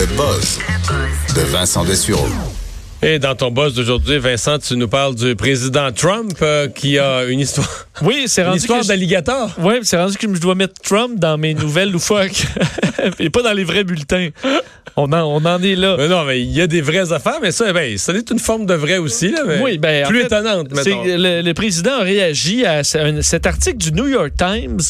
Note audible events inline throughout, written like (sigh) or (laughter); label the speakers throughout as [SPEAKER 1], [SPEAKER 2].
[SPEAKER 1] Le buzz de Vincent Dessureau.
[SPEAKER 2] Et dans ton boss d'aujourd'hui, Vincent, tu nous parles du président Trump euh, qui a une histoire. (laughs)
[SPEAKER 3] Oui, c'est rendu.
[SPEAKER 2] Une histoire d'alligator.
[SPEAKER 3] Oui, c'est rendu que je dois mettre Trump dans mes nouvelles loufoques (laughs) et pas dans les vrais bulletins. On en, on en est là.
[SPEAKER 2] Mais non, mais il y a des vraies affaires, mais ça, ben, ça est une forme de vrai aussi. Là, mais
[SPEAKER 3] Oui, ben, en
[SPEAKER 2] plus
[SPEAKER 3] fait,
[SPEAKER 2] étonnante, mettons.
[SPEAKER 3] Le, le président a réagi à un- cet article du New York Times.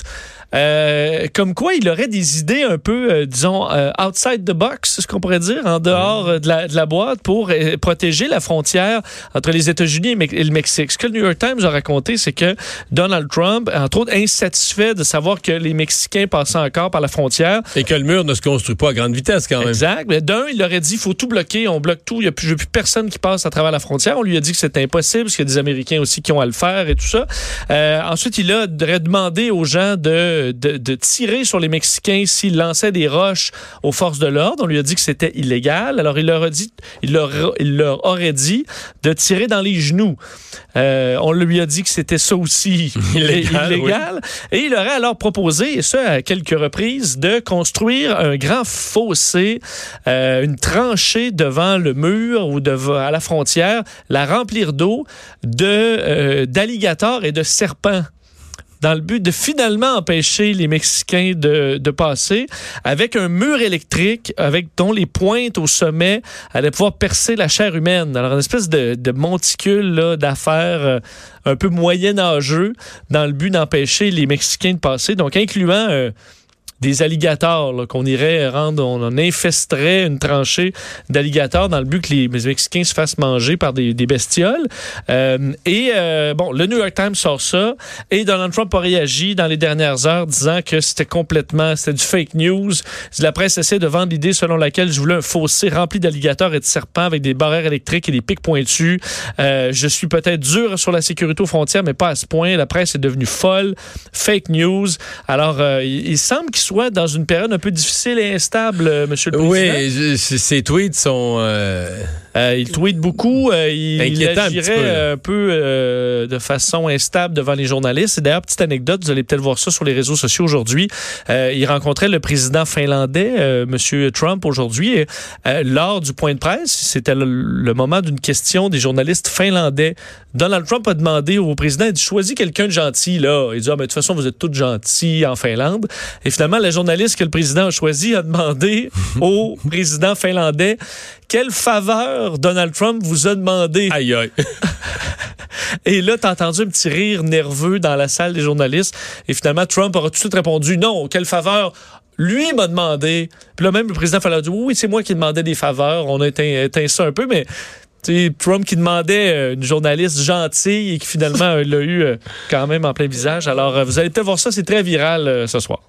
[SPEAKER 3] Euh, comme quoi il aurait des idées un peu, euh, disons, euh, outside the box, c'est ce qu'on pourrait dire, en dehors euh, de, la, de la boîte pour protéger la frontière entre les États-Unis et, le Mexique. Ce que le New York Times a raconté, c'est que Donald Trump, entre autres, insatisfait de savoir que les Mexicains passaient encore par la frontière,
[SPEAKER 2] Et que le mur ne se construit pas à grande vitesse quand même.
[SPEAKER 3] Exact. Mais d'un, il aurait dit il faut tout bloquer, on bloque tout, il n'y a plus, personne qui passe à travers la frontière. On lui a dit que c'était impossible, parce qu'il y a des Américains aussi qui ont à le faire et tout ça. Euh, ensuite, il a aurait demandé aux gens de, de, de tirer sur les Mexicains s'ils lançaient des roches aux forces de l'ordre. On lui a dit que c'était illégal. Alors, il leur a dit, il leur, il leur aurait dit de tirer dans les genoux. Euh, on lui a dit que c'était ça aussi (laughs)
[SPEAKER 2] Illégal,
[SPEAKER 3] illégal. Et il aurait alors proposé, et ça à quelques reprises, de construire un grand fossé, euh, une tranchée devant le mur ou devant, à la frontière, la remplir d'eau, de euh, d'alligators et de serpents dans le but de finalement empêcher les Mexicains de, passer avec un mur électrique avec dont les pointes au sommet allaient pouvoir percer la chair humaine. Alors, une espèce de, monticule d'affaires euh, un peu moyenâgeux dans le but d'empêcher les Mexicains de passer, donc incluant euh, des alligators qu'on irait rendre, on en infesterait une tranchée d'alligators dans le but que les Mexicains se fassent manger par des, des bestioles. Euh, et euh, bon, le New York Times sort ça et Donald Trump a réagi dans les dernières heures disant que c'était complètement, c'était du fake news. La presse essaie de vendre l'idée selon laquelle je voulais un fossé rempli d'alligators et de serpents avec des barrières électriques et des pics pointus. Euh, je suis peut-être dur sur la sécurité aux frontières, mais pas à ce point. La presse est devenue folle. Fake news. Alors, euh, il, il semble qu'il soit dans une période un peu difficile et instable, euh, Monsieur le Président?
[SPEAKER 2] Oui, ces tweets sont. euh,
[SPEAKER 3] Euh, il tweet beaucoup. euh, il, il
[SPEAKER 2] Inquiétant un petit
[SPEAKER 3] agirait
[SPEAKER 2] peu,
[SPEAKER 3] un peu euh, de façon instable devant les journalistes. Et d'ailleurs, petite anecdote, vous allez peut-être voir ça sur les réseaux sociaux aujourd'hui. Euh, il rencontrait le président finlandais, euh, Monsieur Trump, aujourd'hui. Et, euh, lors du point de presse, c'était le, le moment d'une question des journalistes finlandais. Donald Trump a demandé au président, il dit, choisis quelqu'un de gentil, là. Il dit, ah, mais de toute façon, vous êtes tous gentils en Finlande. Et finalement, la journaliste que le président a choisi a demandé (laughs) au président finlandais quelle faveur Donald Trump vous a demandé?
[SPEAKER 2] Aïe, aïe. (laughs)
[SPEAKER 3] Et là, t'as entendu un petit rire nerveux dans la salle des journalistes. Et finalement, Trump aura tout de suite répondu non, quelle faveur lui m'a demandé? Puis là, même le président fallait dire oui, c'est moi qui demandais des faveurs. On a éteint, éteint ça un peu, mais tu sais, Trump qui demandait euh, une journaliste gentille et qui finalement euh, l'a eu euh, quand même en plein visage. Alors, vous allez peut-être voir ça, c'est très viral ce soir.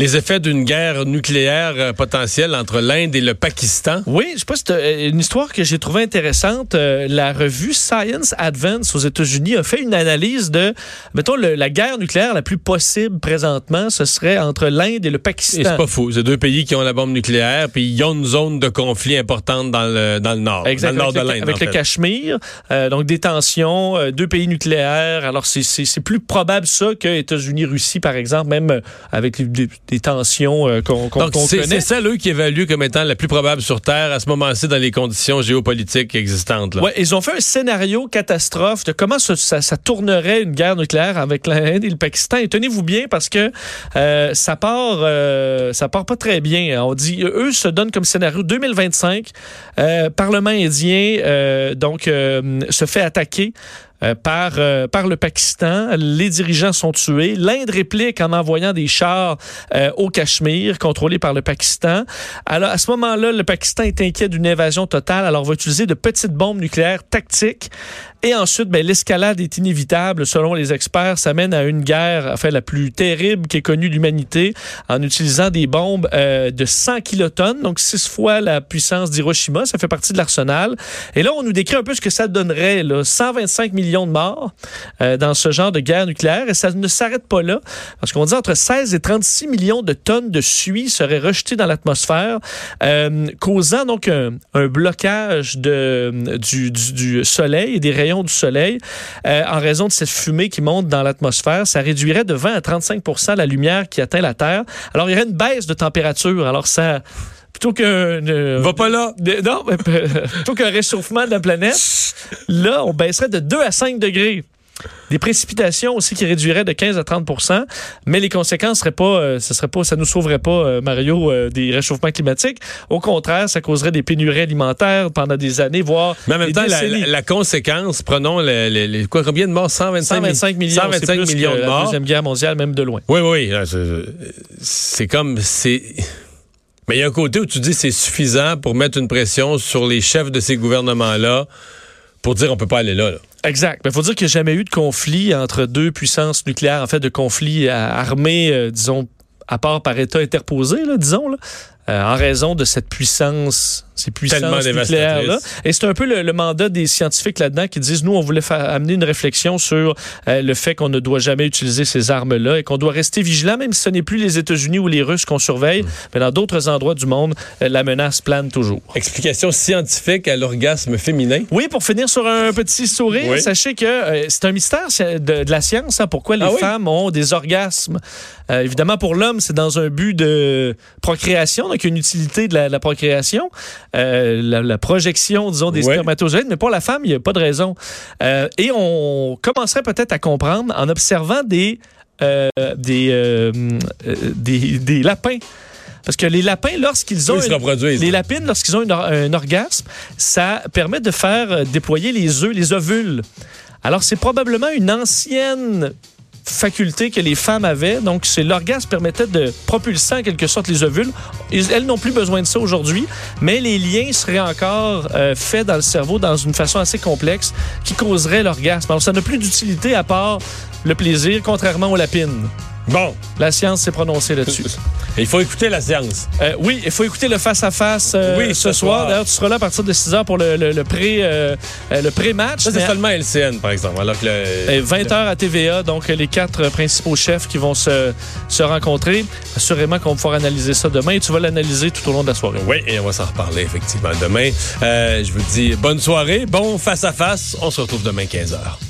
[SPEAKER 2] Les effets d'une guerre nucléaire euh, potentielle entre l'Inde et le Pakistan.
[SPEAKER 3] Oui, je sais pas si t'as- euh, une histoire que j'ai trouvée intéressante. Euh, la revue Science Advance aux États-Unis a fait une analyse de, mettons, le- la guerre nucléaire la plus possible présentement, ce serait entre l'Inde et le
[SPEAKER 2] Et
[SPEAKER 3] Pakistan.
[SPEAKER 2] c'est pas fou. C'est deux pays qui ont la bombe nucléaire, puis ils ont une zone de conflit importante dans le, dans le nord.
[SPEAKER 3] Exact,
[SPEAKER 2] dans le nord
[SPEAKER 3] avec
[SPEAKER 2] de
[SPEAKER 3] le,
[SPEAKER 2] l'Inde.
[SPEAKER 3] avec
[SPEAKER 2] en
[SPEAKER 3] le. Cachemire, euh, donc des tensions, euh, deux pays nucléaires. Alors c'est- c'est c'est plus probable ça que États-Unis-Russie, par exemple, même avec les- des, des tensions euh, qu'on connaît.
[SPEAKER 2] c'est ça, eux, qui évaluent comme étant la plus probable sur Terre à ce moment-ci dans les conditions géopolitiques existantes. Là.
[SPEAKER 3] Ouais, ils ont fait un scénario catastrophe de comment ça, ça- ça tournerait une guerre nucléaire avec l'Inde et le Pakistan. Et tenez-vous bien parce que euh, ça part, euh, ça part pas très bien. On dit, eux se donnent comme scénario 2025, euh, Parlement indien donc se fait attaquer. Euh, par, euh, par le Pakistan. Les dirigeants sont tués. L'Inde réplique en envoyant des chars euh, au Cachemire, contrôlés par le Pakistan. Alors, à ce moment-là, le Pakistan est inquiet d'une invasion totale, alors va utiliser de petites bombes nucléaires tactiques Et ensuite, ben, l'escalade est inévitable. Selon les experts, ça mène à une guerre, enfin, la plus terrible qu'ait connue l'humanité, en utilisant des bombes euh, de 100 kilotonnes, donc six fois la puissance d'Hiroshima. Ça fait partie de l'arsenal. Et là, on nous décrit un peu ce que ça donnerait, là. 125 millions de morts euh, dans ce genre de guerre nucléaire. Et ça ne s'arrête pas là, parce qu'on dit entre 16 et 36 millions de tonnes de suie seraient rejetées dans l'atmosphère, euh, causant donc un, blocage du, du soleil et des rayons du soleil, euh, en raison de cette fumée qui monte dans l'atmosphère, ça réduirait de 20 à 35% la lumière qui atteint la Terre. Alors, il y aurait une baisse de température. Alors, ça plutôt qu'un
[SPEAKER 2] va pas là
[SPEAKER 3] non (laughs) plutôt qu'un réchauffement de la planète là on baisserait de 2 à 5 degrés des précipitations aussi qui réduiraient de 15 à 30% mais les conséquences seraient pas, euh, ce serait pas, ça nous sauverait pas, euh, Mario, euh, des réchauffements climatiques. Au contraire, ça causerait des pénuries alimentaires pendant des années, voire
[SPEAKER 2] Mais en même temps, la, la, conséquence, prenons quoi, combien de morts? 125,
[SPEAKER 3] 125 millions,
[SPEAKER 2] 125 millions de morts.
[SPEAKER 3] La Deuxième Guerre mondiale, même de loin.
[SPEAKER 2] Oui, oui, c'est comme, c'est... Mais il y a un côté où tu dis c'est suffisant pour mettre une pression sur les chefs de ces gouvernements-là pour dire on peut pas aller là.
[SPEAKER 3] Exact. Il faut dire qu'il n'y a jamais eu de conflit entre deux puissances nucléaires, en fait, de conflit armé, euh, disons, à part par État interposé, disons, euh, en raison de cette puissance ces puissances nucléaires-là. Et c'est un peu le, mandat des scientifiques là-dedans qui disent, nous, on voulait amener une réflexion sur euh, le fait qu'on ne doit jamais utiliser ces armes-là et qu'on doit rester vigilant, même si ce n'est plus les États-Unis ou les Russes qu'on surveille, mm. mais dans d'autres endroits du monde, euh, la menace plane toujours.
[SPEAKER 2] Explication scientifique à l'orgasme féminin.
[SPEAKER 3] Oui, pour finir sur un petit sourire, sachez que euh, c'est un mystère de, la science, hein, pourquoi les ah femmes ont des orgasmes. évidemment, pour l'homme, c'est dans un but de procréation, donc une utilité de la, de la procréation. Euh, la, projection, disons, des spermatozoïdes, mais pour la femme, il n'y a pas de raison. Euh, et on commencerait peut-être à comprendre en observant des, euh, des, des, des lapins. Parce que les lapins, lorsqu'ils ont. les lapines, lorsqu'ils ont un orgasme, ça permet de faire déployer les œufs, les ovules. Alors, c'est probablement une ancienne faculté que les femmes avaient. Donc, c'est l'orgasme permettait de propulser en quelque sorte les ovules. Elles n'ont plus besoin de ça aujourd'hui, mais les liens seraient encore euh, faits dans le cerveau dans une façon assez complexe qui causerait l'orgasme. Alors, ça n'a plus d'utilité à part le plaisir, contrairement aux lapines.
[SPEAKER 2] Bon.
[SPEAKER 3] La science s'est prononcée là-dessus. (laughs)
[SPEAKER 2] Il faut écouter la science.
[SPEAKER 3] Euh, oui, il faut écouter le face-à-face euh, oui, ce, soir. D'ailleurs, tu seras là à partir de 6 h pour le, le, le pré, euh, le pré-match.
[SPEAKER 2] C'est seulement LCN, par exemple. Alors que
[SPEAKER 3] 20 h à TVA, donc les quatre principaux chefs qui vont se, se rencontrer. Assurément qu'on va pouvoir analyser ça demain et tu vas l'analyser tout au long de la soirée.
[SPEAKER 2] Oui, et on va s'en reparler effectivement demain. je vous dis bonne soirée, bon face-à-face. On se retrouve demain 15 h.